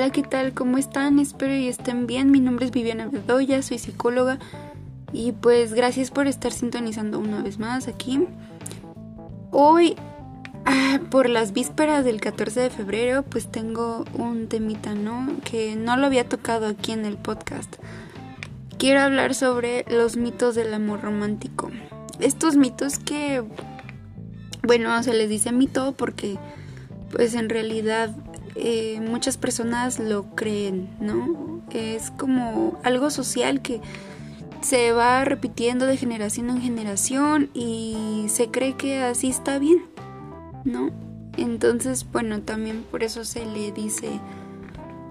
Hola, ¿qué tal? ¿Cómo están? Espero y estén bien. Mi nombre es Viviana Bedoya, soy psicóloga y pues gracias por estar sintonizando una vez más aquí. Hoy, ah, por las vísperas del 14 de febrero, pues tengo un temita, ¿no? Que no lo había tocado aquí en el podcast. Quiero hablar sobre los mitos del amor romántico. Estos mitos que, bueno, se les dice mito porque pues en realidad eh, muchas personas lo creen, ¿no? Es como algo social que se va repitiendo de generación en generación y se cree que así está bien, ¿no? Entonces, bueno, también por eso se le dice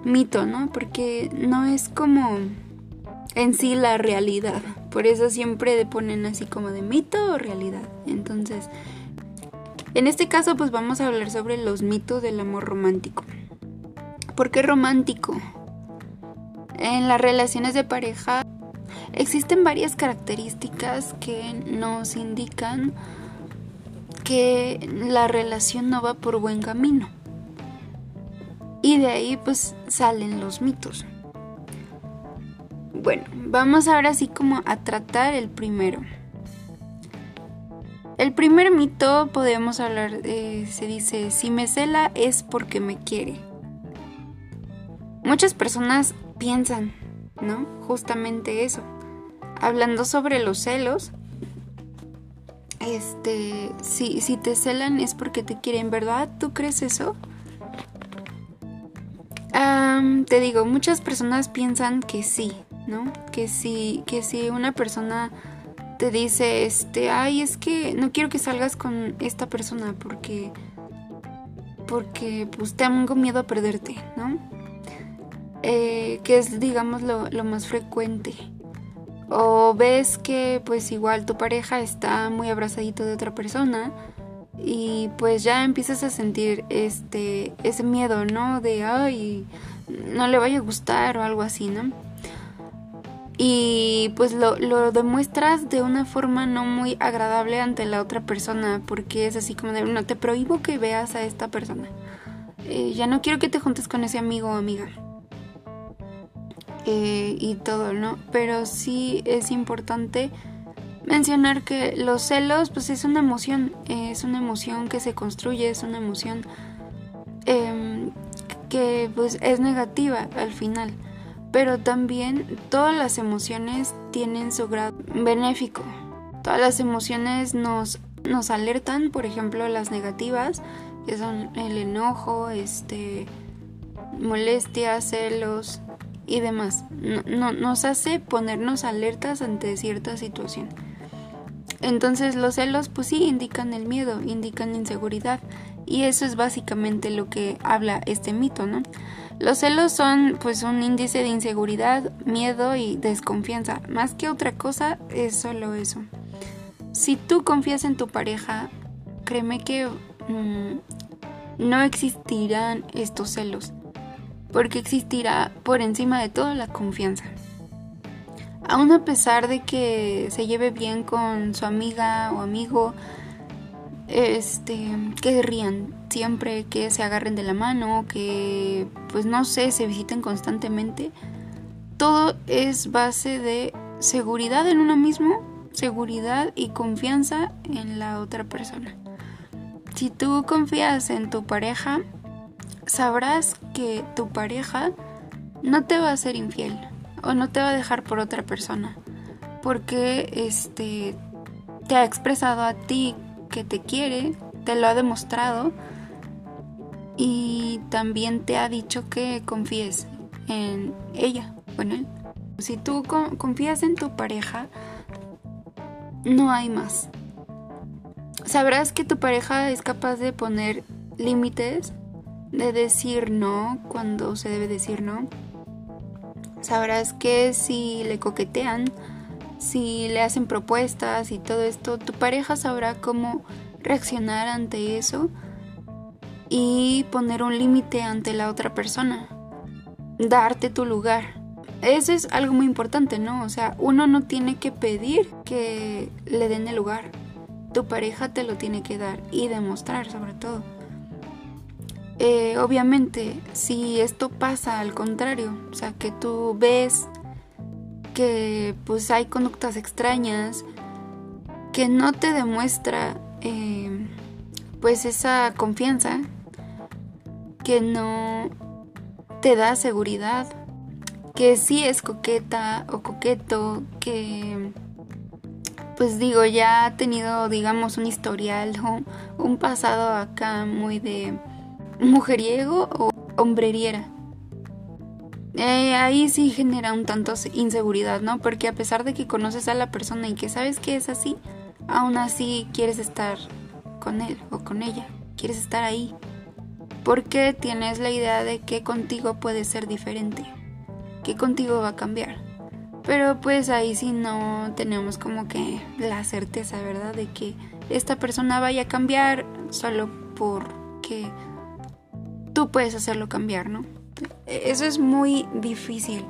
mito, ¿no? Porque no es como en sí la realidad. Por eso siempre ponen así como de mito o realidad. Entonces, en este caso pues vamos a hablar sobre los mitos del amor romántico. ¿Por qué romántico? En las relaciones de pareja existen varias características que nos indican que la relación no va por buen camino. Y de ahí pues salen los mitos. Bueno, vamos ahora sí como a tratar el primero. El primer mito podemos hablar, de, se dice, si me cela es porque me quiere. Muchas personas piensan, ¿no? Justamente eso. Hablando sobre los celos, este, si, si te celan es porque te quieren, ¿verdad? ¿Tú crees eso? te digo, muchas personas piensan que sí, ¿no? Que si, que si una persona te dice, este, ay, es que no quiero que salgas con esta persona porque, porque, pues tengo miedo a perderte, ¿no? Eh, que es, digamos, lo, lo más frecuente. O ves que, pues igual tu pareja está muy abrazadito de otra persona y pues ya empiezas a sentir este ese miedo, ¿no? De ay, no le vaya a gustar o algo así, ¿no? Y pues lo, lo, demuestras de una forma no muy agradable ante la otra persona porque es así como de no te prohíbo que veas a esta persona. Eh, ya no quiero que te juntes con ese amigo o amiga eh, y todo no pero sí es importante mencionar que los celos pues es una emoción es una emoción que se construye es una emoción em, que pues es negativa al final pero también todas las emociones tienen su grado benéfico. Todas las emociones nos, nos alertan, por ejemplo, las negativas, que son el enojo, este, molestia, celos y demás. No, nos hace ponernos alertas ante cierta situación. Entonces los celos pues sí indican el miedo, indican inseguridad y eso es básicamente lo que habla este mito, ¿no? Los celos son pues un índice de inseguridad, miedo y desconfianza. Más que otra cosa es solo eso. Si tú confías en tu pareja, créeme que mm, no existirán estos celos. Porque existirá por encima de todo la confianza. Aún a pesar de que se lleve bien con su amiga o amigo, este, que rían siempre, que se agarren de la mano, que, pues no sé, se visiten constantemente. Todo es base de seguridad en uno mismo, seguridad y confianza en la otra persona. Si tú confías en tu pareja, sabrás que tu pareja no te va a ser infiel o no te va a dejar por otra persona, porque este te ha expresado a ti que te quiere, te lo ha demostrado y también te ha dicho que confíes en ella o en él. Si tú confías en tu pareja, no hay más. Sabrás que tu pareja es capaz de poner límites, de decir no cuando se debe decir no. Sabrás que si le coquetean, si le hacen propuestas y todo esto, tu pareja sabrá cómo reaccionar ante eso y poner un límite ante la otra persona, darte tu lugar. Eso es algo muy importante, ¿no? O sea, uno no tiene que pedir que le den el lugar. Tu pareja te lo tiene que dar y demostrar sobre todo. Eh, obviamente, si esto pasa al contrario, o sea, que tú ves que pues hay conductas extrañas, que no te demuestra eh, pues esa confianza, que no te da seguridad, que sí es coqueta o coqueto, que pues digo, ya ha tenido, digamos, un historial o un pasado acá muy de mujeriego o hombreriera. Eh, ahí sí genera un tanto inseguridad, ¿no? Porque a pesar de que conoces a la persona y que sabes que es así, aún así quieres estar con él o con ella, quieres estar ahí. Porque tienes la idea de que contigo puede ser diferente, que contigo va a cambiar. Pero pues ahí sí no tenemos como que la certeza, ¿verdad? De que esta persona vaya a cambiar solo porque tú puedes hacerlo cambiar, ¿no? Eso es muy difícil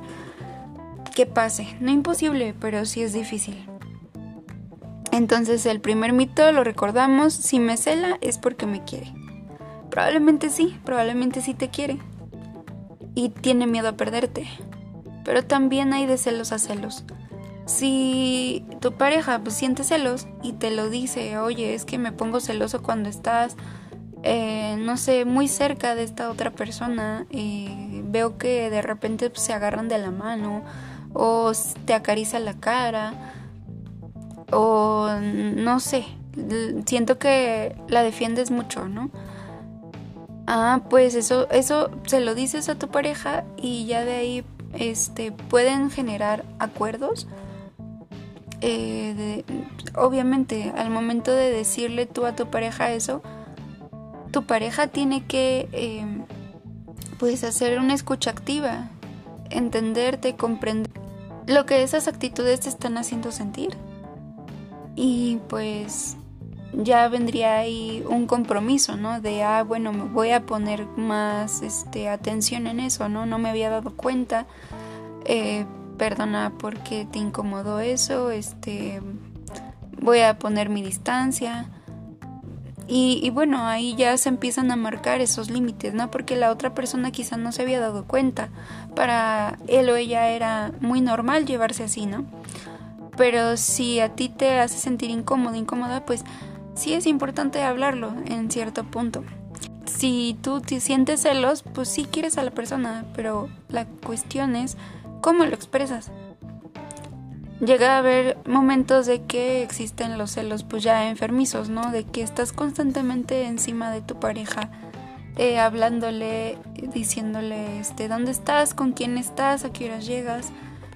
que pase. No imposible, pero sí es difícil. Entonces el primer mito lo recordamos, si me cela es porque me quiere. Probablemente sí, probablemente sí te quiere. Y tiene miedo a perderte pero también hay de celos a celos. Si tu pareja pues, siente celos y te lo dice, oye, es que me pongo celoso cuando estás, eh, no sé, muy cerca de esta otra persona, y veo que de repente pues, se agarran de la mano o te acaricia la cara o no sé, siento que la defiendes mucho, ¿no? Ah, pues eso, eso se lo dices a tu pareja y ya de ahí este, pueden generar acuerdos. Eh, obviamente, al momento de decirle tú a tu pareja eso, tu pareja tiene que em, pues hacer una escucha activa, entenderte, comprender lo que esas actitudes te están haciendo sentir. Y pues ya vendría ahí un compromiso, ¿no? De, ah, bueno, me voy a poner más este, atención en eso, ¿no? No me había dado cuenta. Eh, perdona porque te incomodó eso, este, voy a poner mi distancia. Y, y, bueno, ahí ya se empiezan a marcar esos límites, ¿no? Porque la otra persona quizá no se había dado cuenta. Para él o ella era muy normal llevarse así, ¿no? Pero si a ti te hace sentir incómodo, incómoda, pues sí es importante hablarlo en cierto punto. Si tú te sientes celos, pues sí quieres a la persona, pero la cuestión es cómo lo expresas. Llega a haber momentos de que existen los celos pues ya enfermizos, ¿no? De que estás constantemente encima de tu pareja, eh, hablándole, diciéndole, este, ¿dónde estás? ¿Con quién estás? ¿A qué horas llegas?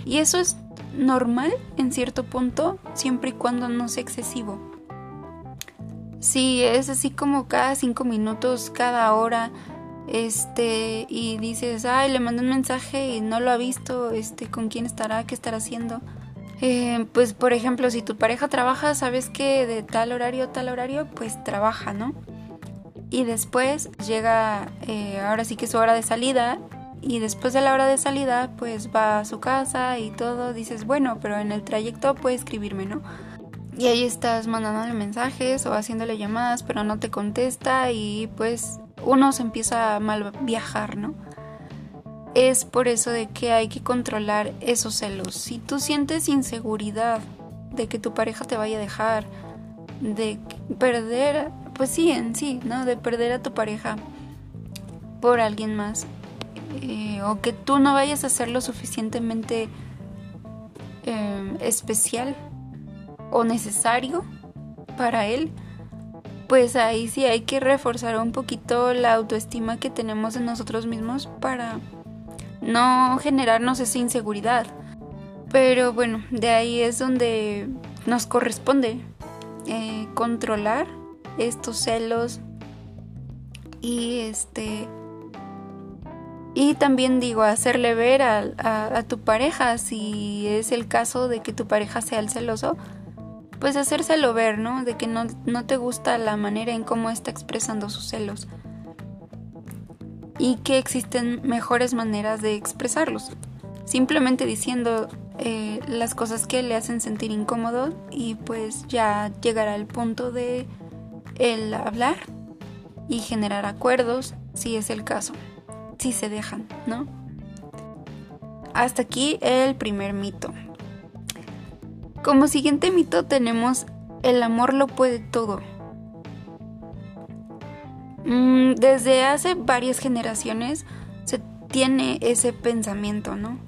Y eso es normal en cierto punto, siempre y cuando no sea excesivo. Sí, es así como cada cinco minutos, cada hora, este, y dices, ay, le mandé un mensaje y no lo ha visto, este, con quién estará, qué estará haciendo. Eh, pues, por ejemplo, si tu pareja trabaja, sabes que de tal horario tal horario, pues trabaja, ¿no? Y después llega, eh, ahora sí que es su hora de salida, y después de la hora de salida, pues va a su casa y todo, dices, bueno, pero en el trayecto puede escribirme, ¿no? Y ahí estás mandándole mensajes o haciéndole llamadas, pero no te contesta y pues uno se empieza a mal viajar, ¿no? Es por eso de que hay que controlar esos celos. Si tú sientes inseguridad de que tu pareja te vaya a dejar, de perder, pues sí, en sí, ¿no? De perder a tu pareja por alguien más. Eh, o que tú no vayas a ser lo suficientemente eh, especial o necesario para él, pues ahí sí hay que reforzar un poquito la autoestima que tenemos en nosotros mismos para no generarnos esa inseguridad. Pero bueno, de ahí es donde nos corresponde eh, controlar estos celos y este y también digo hacerle ver a, a, tu pareja si es el caso de que tu pareja sea el celoso pues hacérselo ver, ¿no? De que no, no te gusta la manera en cómo está expresando sus celos. Y que existen mejores maneras de expresarlos. Simplemente diciendo eh, las cosas que le hacen sentir incómodo y pues ya llegará el punto de el hablar y generar acuerdos si es el caso, si se dejan, ¿no? Hasta aquí el primer mito. Como siguiente mito tenemos el amor lo puede todo. Mm, desde hace varias generaciones se tiene ese pensamiento, ¿no?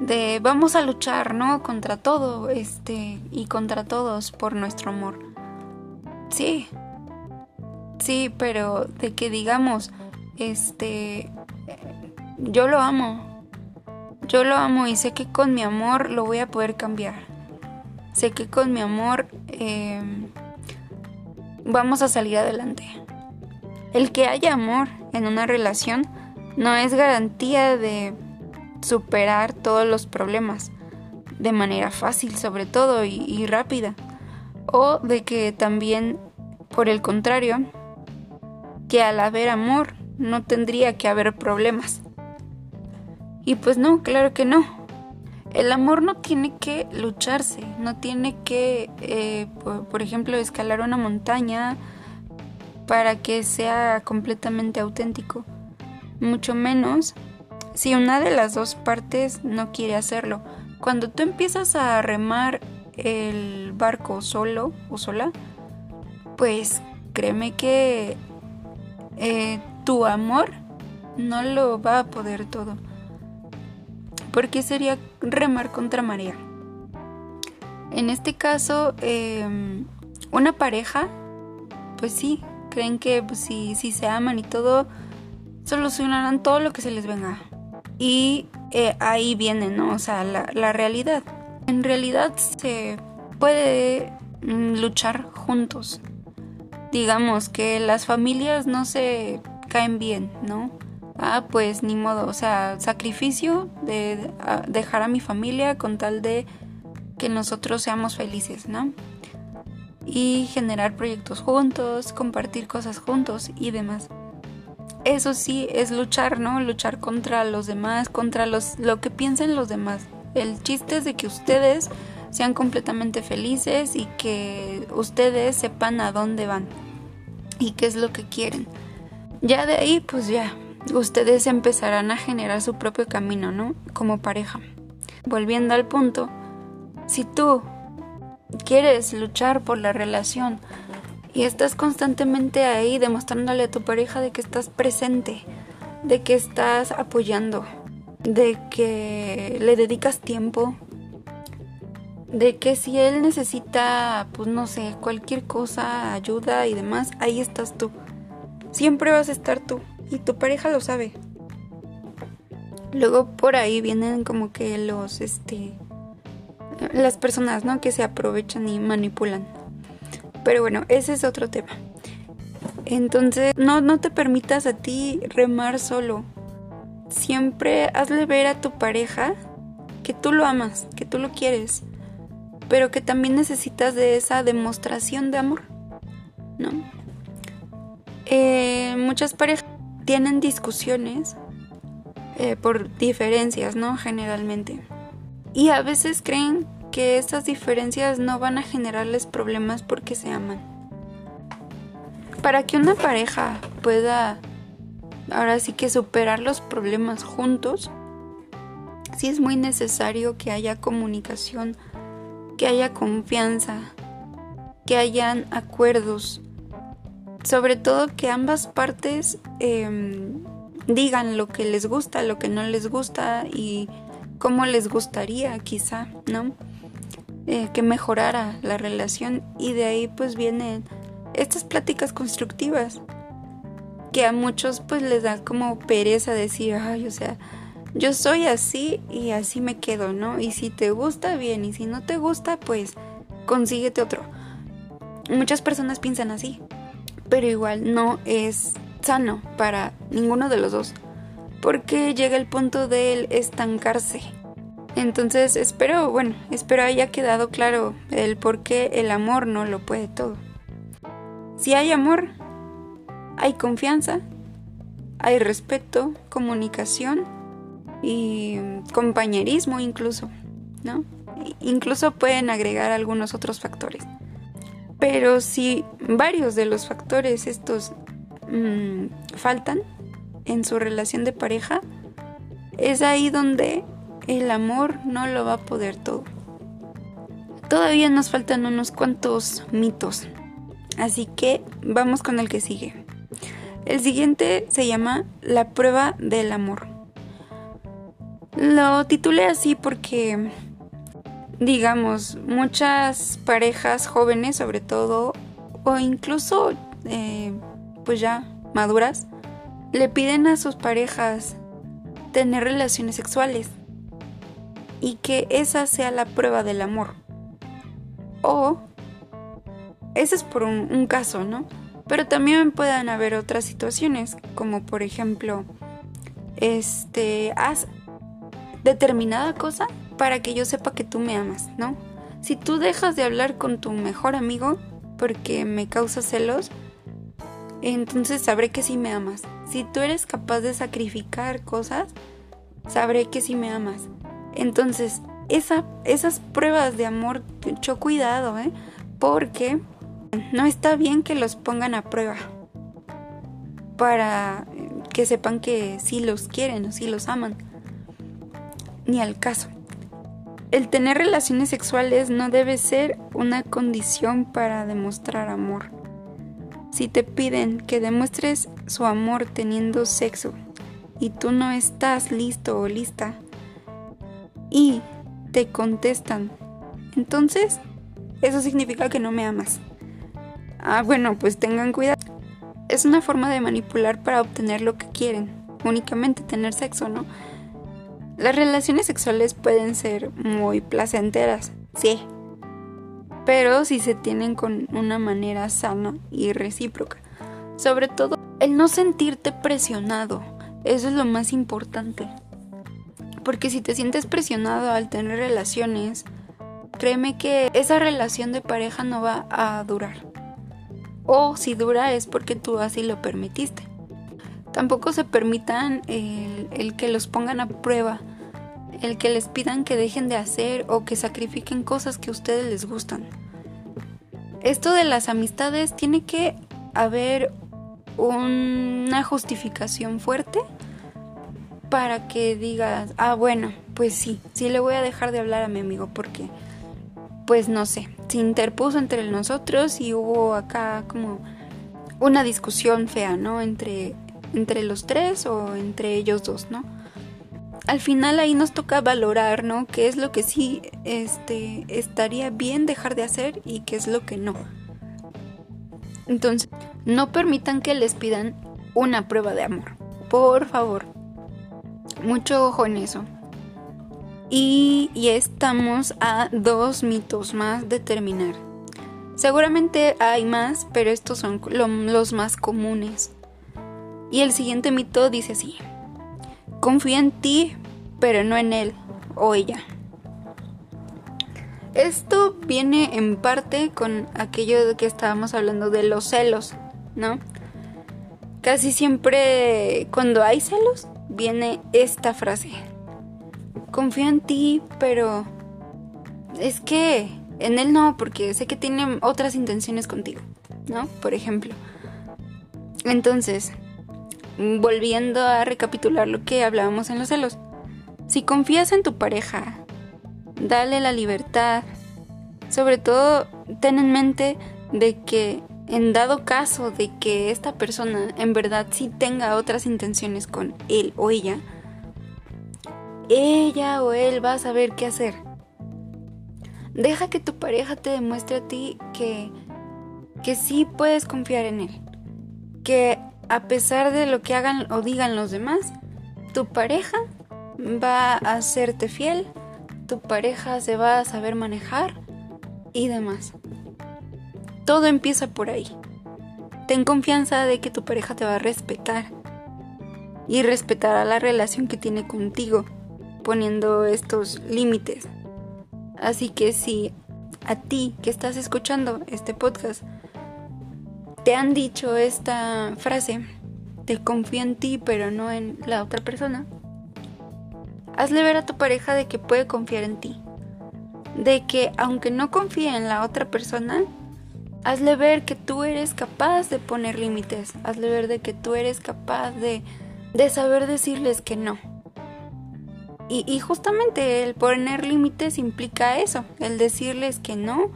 De vamos a luchar, ¿no? Contra todo, este, y contra todos por nuestro amor. Sí, sí, pero de que digamos, este, yo lo amo. Yo lo amo y sé que con mi amor lo voy a poder cambiar. Sé que con mi amor em, vamos a salir adelante. El que haya amor en una relación no es garantía de superar todos los problemas de manera fácil sobre todo y, y rápida. O de que también, por el contrario, que al haber amor no tendría que haber problemas. Y pues no, claro que no. El amor no tiene que lucharse, no tiene que, eh, por, ejemplo, escalar una montaña para que sea completamente auténtico. Mucho menos si una de las dos partes no quiere hacerlo. Cuando tú empiezas a remar el barco solo o sola, pues créeme que eh, tu amor no lo va a poder todo porque sería remar contra marea. En este caso, em, una pareja, pues sí, creen que pues, si, se aman y todo, solucionarán todo lo que se les venga. Y eh, ahí viene, ¿no? O sea, la, la realidad. En realidad se puede mm, luchar juntos. Digamos que las familias no se caen bien, ¿no? Ah, pues ni modo, o sea, sacrificio de dejar a mi familia con tal de que nosotros seamos felices, ¿no? Y generar proyectos juntos, compartir cosas juntos y demás. Eso sí es luchar, ¿no? Luchar contra los demás, contra los, lo que piensen los demás. El chiste es de que ustedes sean completamente felices y que ustedes sepan a dónde van y qué es lo que quieren. Ya de ahí, pues ya, ustedes empezarán a generar su propio camino, ¿no? Como pareja. Volviendo al punto, si tú quieres luchar por la relación y estás constantemente ahí demostrándole a tu pareja de que estás presente, de que estás apoyando, de que le dedicas tiempo, de que si él necesita, pues no sé, cualquier cosa, ayuda y demás, ahí estás tú. Siempre vas a estar tú y tu pareja lo sabe. Luego por ahí vienen como que los, este, las personas, ¿no? Que se aprovechan y manipulan. Pero bueno, ese es otro tema. Entonces, no, no te permitas a ti remar solo. Siempre hazle ver a tu pareja que tú lo amas, que tú lo quieres, pero que también necesitas de esa demostración de amor, ¿no? Eh, muchas parejas tienen discusiones eh, por diferencias, ¿no? Generalmente. Y a veces creen que estas diferencias no van a generarles problemas porque se aman. Para que una pareja pueda ahora sí que superar los problemas juntos, sí es muy necesario que haya comunicación, que haya confianza, que hayan acuerdos, sobre todo que ambas partes em, digan lo que les gusta, lo que no les gusta y cómo les gustaría quizá, ¿no? Eh, que mejorara la relación y de ahí pues vienen estas pláticas constructivas que a muchos pues les da como pereza decir, ay, o sea, yo soy así y así me quedo, ¿no? Y si te gusta, bien, y si no te gusta, pues consíguete otro. Muchas personas piensan así, pero igual no es sano para ninguno de los dos, porque llega el punto de estancarse. Entonces espero, bueno, espero haya quedado claro el por qué el amor no lo puede todo. Si hay amor, hay confianza, hay respeto, comunicación y compañerismo incluso, ¿no? Incluso pueden agregar algunos otros factores. Pero si varios de los factores estos mm, faltan en su relación de pareja, es ahí donde el amor no lo va a poder todo. Todavía nos faltan unos cuantos mitos, así que vamos con el que sigue. El siguiente se llama La prueba del amor. Lo titulé así porque, digamos, muchas parejas jóvenes sobre todo, o incluso eh, pues ya maduras, le piden a sus parejas tener relaciones sexuales y que esa sea la prueba del amor. O, ese es por un, un caso, ¿no? Pero también pueden haber otras situaciones, como por ejemplo, este, haz determinada cosa para que yo sepa que tú me amas, ¿no? Si tú dejas de hablar con tu mejor amigo porque me causa celos, entonces sabré que sí me amas. Si tú eres capaz de sacrificar cosas, sabré que sí me amas. Entonces, esa, esas pruebas de amor, mucho cuidado, ¿eh? Porque no está bien que los pongan a prueba. Para que sepan que sí los quieren o sí los aman. Ni al caso. El tener relaciones sexuales no debe ser una condición para demostrar amor. Si te piden que demuestres su amor teniendo sexo y tú no estás listo o lista y te contestan, entonces eso significa que no me amas. Ah, bueno, pues tengan cuidado. Es una forma de manipular para obtener lo que quieren, únicamente tener sexo, ¿no? Las relaciones sexuales pueden ser muy placenteras, sí, pero si se tienen con una manera sana y recíproca. Sobre todo, el no sentirte presionado, eso es lo más importante. Porque si te sientes presionado al tener relaciones, créeme que esa relación de pareja no va a durar. O si dura es porque tú así lo permitiste. Tampoco se permitan el, el que los pongan a prueba el que les pidan que dejen de hacer o que sacrifiquen cosas que a ustedes les gustan. Esto de las amistades tiene que haber una justificación fuerte para que digas, ah, bueno, pues sí, sí le voy a dejar de hablar a mi amigo porque, pues no sé, se interpuso entre nosotros y hubo acá como una discusión fea, ¿no? Entre, entre los tres o entre ellos dos, ¿no? Al final ahí nos toca valorar, ¿no? ¿Qué es lo que sí este, estaría bien dejar de hacer y qué es lo que no? Entonces, no permitan que les pidan una prueba de amor. Por favor. Mucho ojo en eso. Y, y estamos a dos mitos más de terminar. Seguramente hay más, pero estos son los más comunes. Y el siguiente mito dice así. Confía en ti, pero no en él o ella. Esto viene en parte con aquello de que estábamos hablando de los celos, ¿no? Casi siempre cuando hay celos viene esta frase. Confío en ti, pero es que en él no, porque sé que tiene otras intenciones contigo, ¿no? Por ejemplo. Entonces, volviendo a recapitular lo que hablábamos en los celos. Si confías en tu pareja, dale la libertad. Sobre todo, ten en mente de que en dado caso de que esta persona en verdad sí tenga otras intenciones con él o ella, ella o él va a saber qué hacer. Deja que tu pareja te demuestre a ti que, que sí puedes confiar en él. Que a pesar de lo que hagan o digan los demás, tu pareja va a hacerte fiel, tu pareja se va a saber manejar y demás. Todo empieza por ahí. Ten confianza de que tu pareja te va a respetar y respetará la relación que tiene contigo, poniendo estos límites. Así que si a ti que estás escuchando este podcast te han dicho esta frase, te confío en ti pero no en la otra persona, hazle ver a tu pareja de que puede confiar en ti. De que aunque no confíe en la otra persona, Hazle ver que tú eres capaz de poner límites. Hazle ver de que tú eres capaz de, de saber decirles que no. Y, y justamente el poner límites implica eso, el decirles que no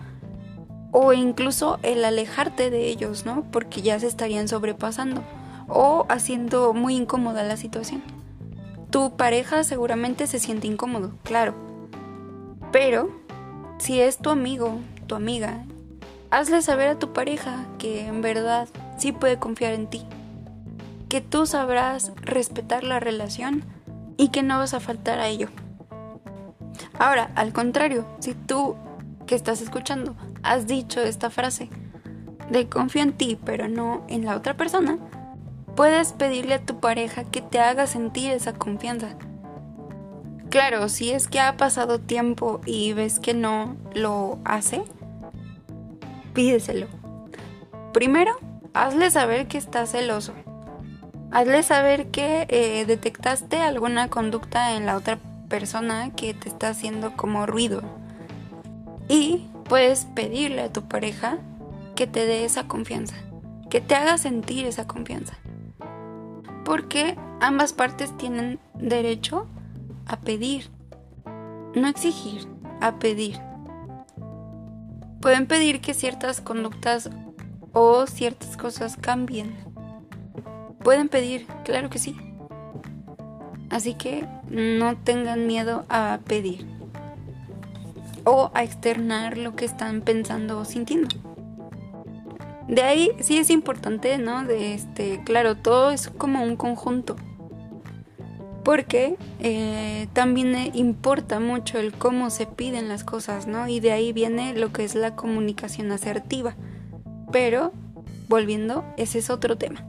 o incluso el alejarte de ellos, ¿no? Porque ya se estarían sobrepasando o haciendo muy incómoda la situación. Tu pareja seguramente se siente incómodo, claro. Pero si es tu amigo, tu amiga, hazle saber a tu pareja que en verdad sí puede confiar en ti. Que tú sabrás respetar la relación y que no vas a faltar a ello. Ahora, al contrario, si tú que estás escuchando has dicho esta frase de confío en ti pero no en la otra persona, puedes pedirle a tu pareja que te haga sentir esa confianza. Claro, si es que ha pasado tiempo y ves que no lo hace, pídeselo. Primero, hazle saber que estás celoso. Hazle saber que eh, detectaste alguna conducta en la otra persona que te está haciendo como ruido. Y puedes pedirle a tu pareja que te dé esa confianza, que te haga sentir esa confianza. Porque ambas partes tienen derecho a pedir, no exigir, a pedir. Pueden pedir que ciertas conductas o ciertas cosas cambien. Pueden pedir, claro que sí. Así que no tengan miedo a pedir o a externar lo que están pensando o sintiendo. De ahí sí es importante, ¿no? De este, claro, todo es como un conjunto. Porque eh, también importa mucho el cómo se piden las cosas, ¿no? Y de ahí viene lo que es la comunicación asertiva. Pero, volviendo, ese es otro tema.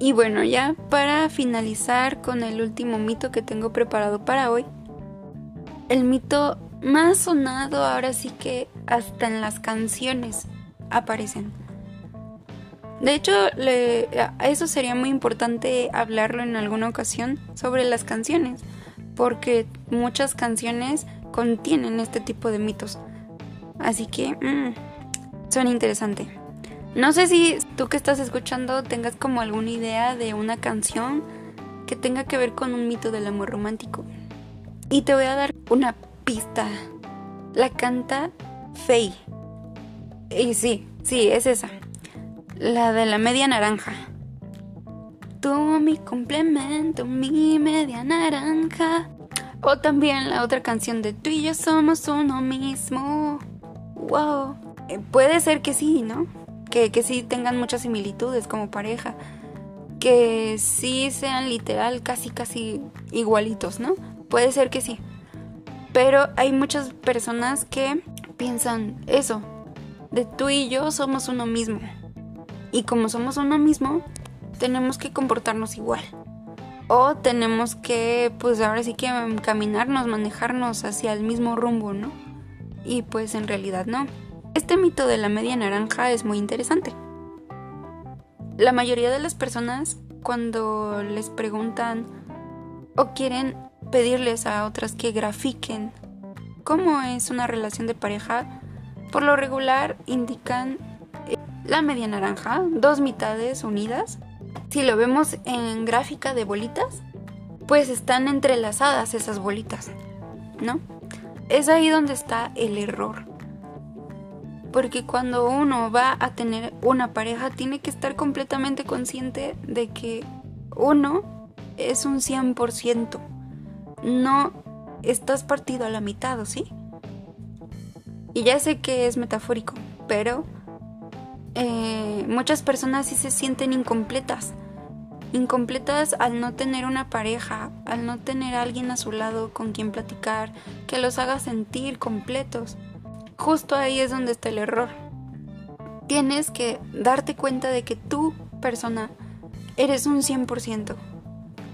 Y bueno, ya para finalizar con el último mito que tengo preparado para hoy. El mito más sonado ahora sí que hasta en las canciones aparecen. De hecho, eso sería muy importante hablarlo en alguna ocasión sobre las canciones, porque muchas canciones contienen este tipo de mitos. Así que mm, son interesantes. No sé si tú que estás escuchando tengas como alguna idea de una canción que tenga que ver con un mito del amor romántico. Y te voy a dar una pista. La canta Faye. Y sí, sí, es esa. La de la media naranja. Tú mi complemento, mi media naranja. O también la otra canción de tú y yo somos uno mismo. Wow. Eh, puede ser que sí, ¿no? Que, que sí tengan muchas similitudes como pareja. Que sí sean literal casi casi igualitos, ¿no? Puede ser que sí. Pero hay muchas personas que piensan eso, de tú y yo somos uno mismo. Y como somos uno mismo, tenemos que comportarnos igual. O tenemos que, pues ahora sí que caminarnos, manejarnos hacia el mismo rumbo, ¿no? Y pues en realidad no. Este mito de la media naranja es muy interesante. La mayoría de las personas cuando les preguntan o quieren pedirles a otras que grafiquen cómo es una relación de pareja, por lo regular indican eh, la media naranja, dos mitades unidas. Si lo vemos en gráfica de bolitas, pues están entrelazadas esas bolitas, ¿no? Es ahí donde está el error. Porque cuando uno va a tener una pareja, tiene que estar completamente consciente de que uno es un 100% no estás partido a la mitad, ¿sí? Y ya sé que es metafórico, pero eh, muchas personas sí se sienten incompletas. Incompletas al no tener una pareja, al no tener a alguien a su lado con quien platicar, que los haga sentir completos. Justo ahí es donde está el error. Tienes que darte cuenta de que tú, persona, eres un 100%.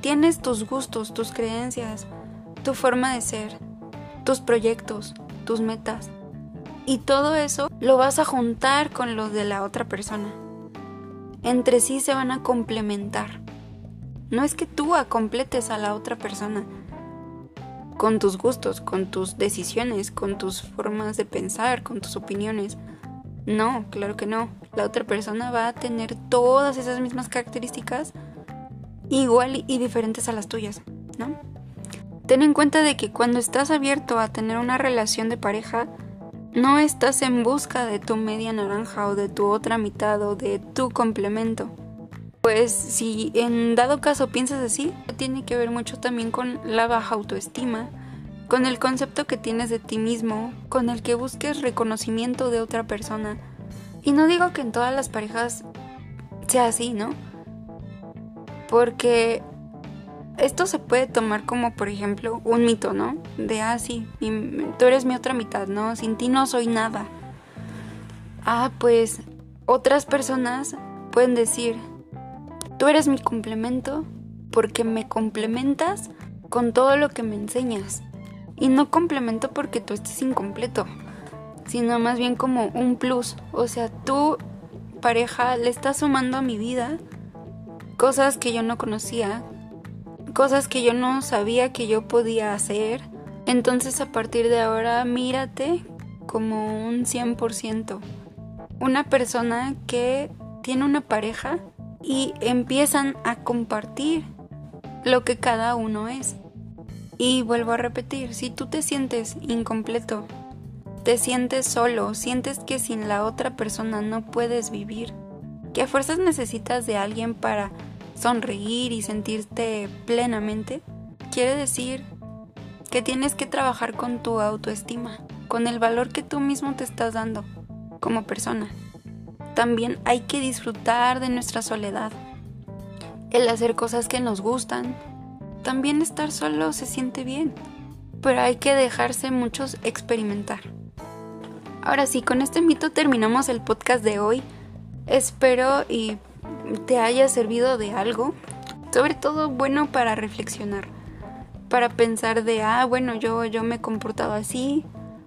Tienes tus gustos, tus creencias, tu forma de ser, tus proyectos, tus metas. Y todo eso lo vas a juntar con los de la otra persona. Entre sí se van a complementar. No es que tú acompletes a la otra persona con tus gustos, con tus decisiones, con tus formas de pensar, con tus opiniones. No, claro que no. La otra persona va a tener todas esas mismas características igual y diferentes a las tuyas, ¿no? Ten en cuenta de que cuando estás abierto a tener una relación de pareja, no estás en busca de tu media naranja o de tu otra mitad o de tu complemento. Pues si en dado caso piensas así, tiene que ver mucho también con la baja autoestima, con el concepto que tienes de ti mismo, con el que busques reconocimiento de otra persona. Y no digo que en todas las parejas sea así, ¿no? Porque esto se puede tomar como, por ejemplo, un mito, ¿no? De, ah, sí, tú eres mi otra mitad, ¿no? Sin ti no soy nada. Ah, pues otras personas pueden decir, tú eres mi complemento porque me complementas con todo lo que me enseñas. Y no complemento porque tú estés incompleto, sino más bien como un plus. O sea, tú, pareja, le estás sumando a mi vida cosas que yo no conocía, cosas que yo no sabía que yo podía hacer. Entonces a partir de ahora mírate como un 100%. Una persona que tiene una pareja y empiezan a compartir lo que cada uno es. Y vuelvo a repetir, si tú te sientes incompleto, te sientes solo, sientes que sin la otra persona no puedes vivir, que a fuerzas necesitas de alguien para sonreír y sentirte plenamente, quiere decir que tienes que trabajar con tu autoestima, con el valor que tú mismo te estás dando como persona. También hay que disfrutar de nuestra soledad, el hacer cosas que nos gustan. También estar solo se siente bien, pero hay que dejarse muchos experimentar. Ahora sí, con este mito terminamos el podcast de hoy. Espero y te haya servido de algo, sobre todo bueno para reflexionar, para pensar de, ah, bueno, yo, yo me he comportado así,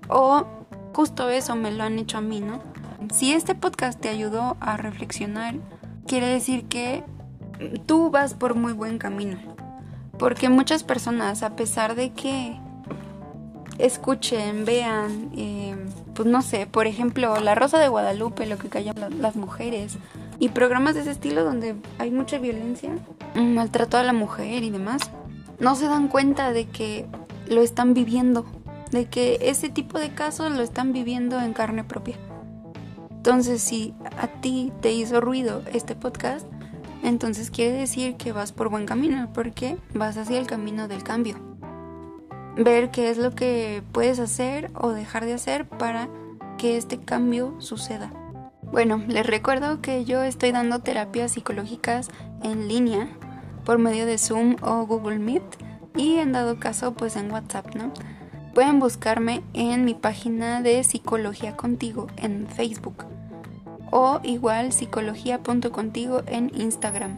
o justo eso me lo han hecho a mí, ¿no? Si este podcast te ayudó a reflexionar, quiere decir que tú vas por muy buen camino. Porque muchas personas, a pesar de que escuchen, vean, eh, pues no sé, por ejemplo, La Rosa de Guadalupe, lo que callan las mujeres, y programas de ese estilo donde hay mucha violencia, maltrato a la mujer y demás, no se dan cuenta de que lo están viviendo, de que ese tipo de casos lo están viviendo en carne propia. Entonces, si a ti te hizo ruido este podcast, entonces quiere decir que vas por buen camino, porque vas hacia el camino del cambio. Ver qué es lo que puedes hacer o dejar de hacer para que este cambio suceda. Bueno, les recuerdo que yo estoy dando terapias psicológicas en línea por medio de Zoom o Google Meet y en dado caso pues en WhatsApp, ¿no? Pueden buscarme en mi página de Psicología Contigo en Facebook o igual psicología.contigo en Instagram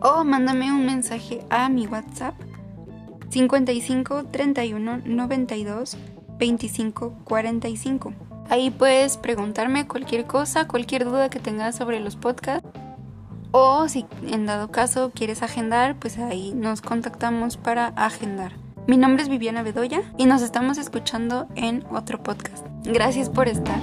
o mándame un mensaje a mi WhatsApp 55 31 92 25 45. Ahí puedes preguntarme cualquier cosa, cualquier duda que tengas sobre los podcasts. O si en dado caso quieres agendar, pues ahí nos contactamos para agendar. Mi nombre es Viviana Bedoya y nos estamos escuchando en otro podcast. Gracias por estar.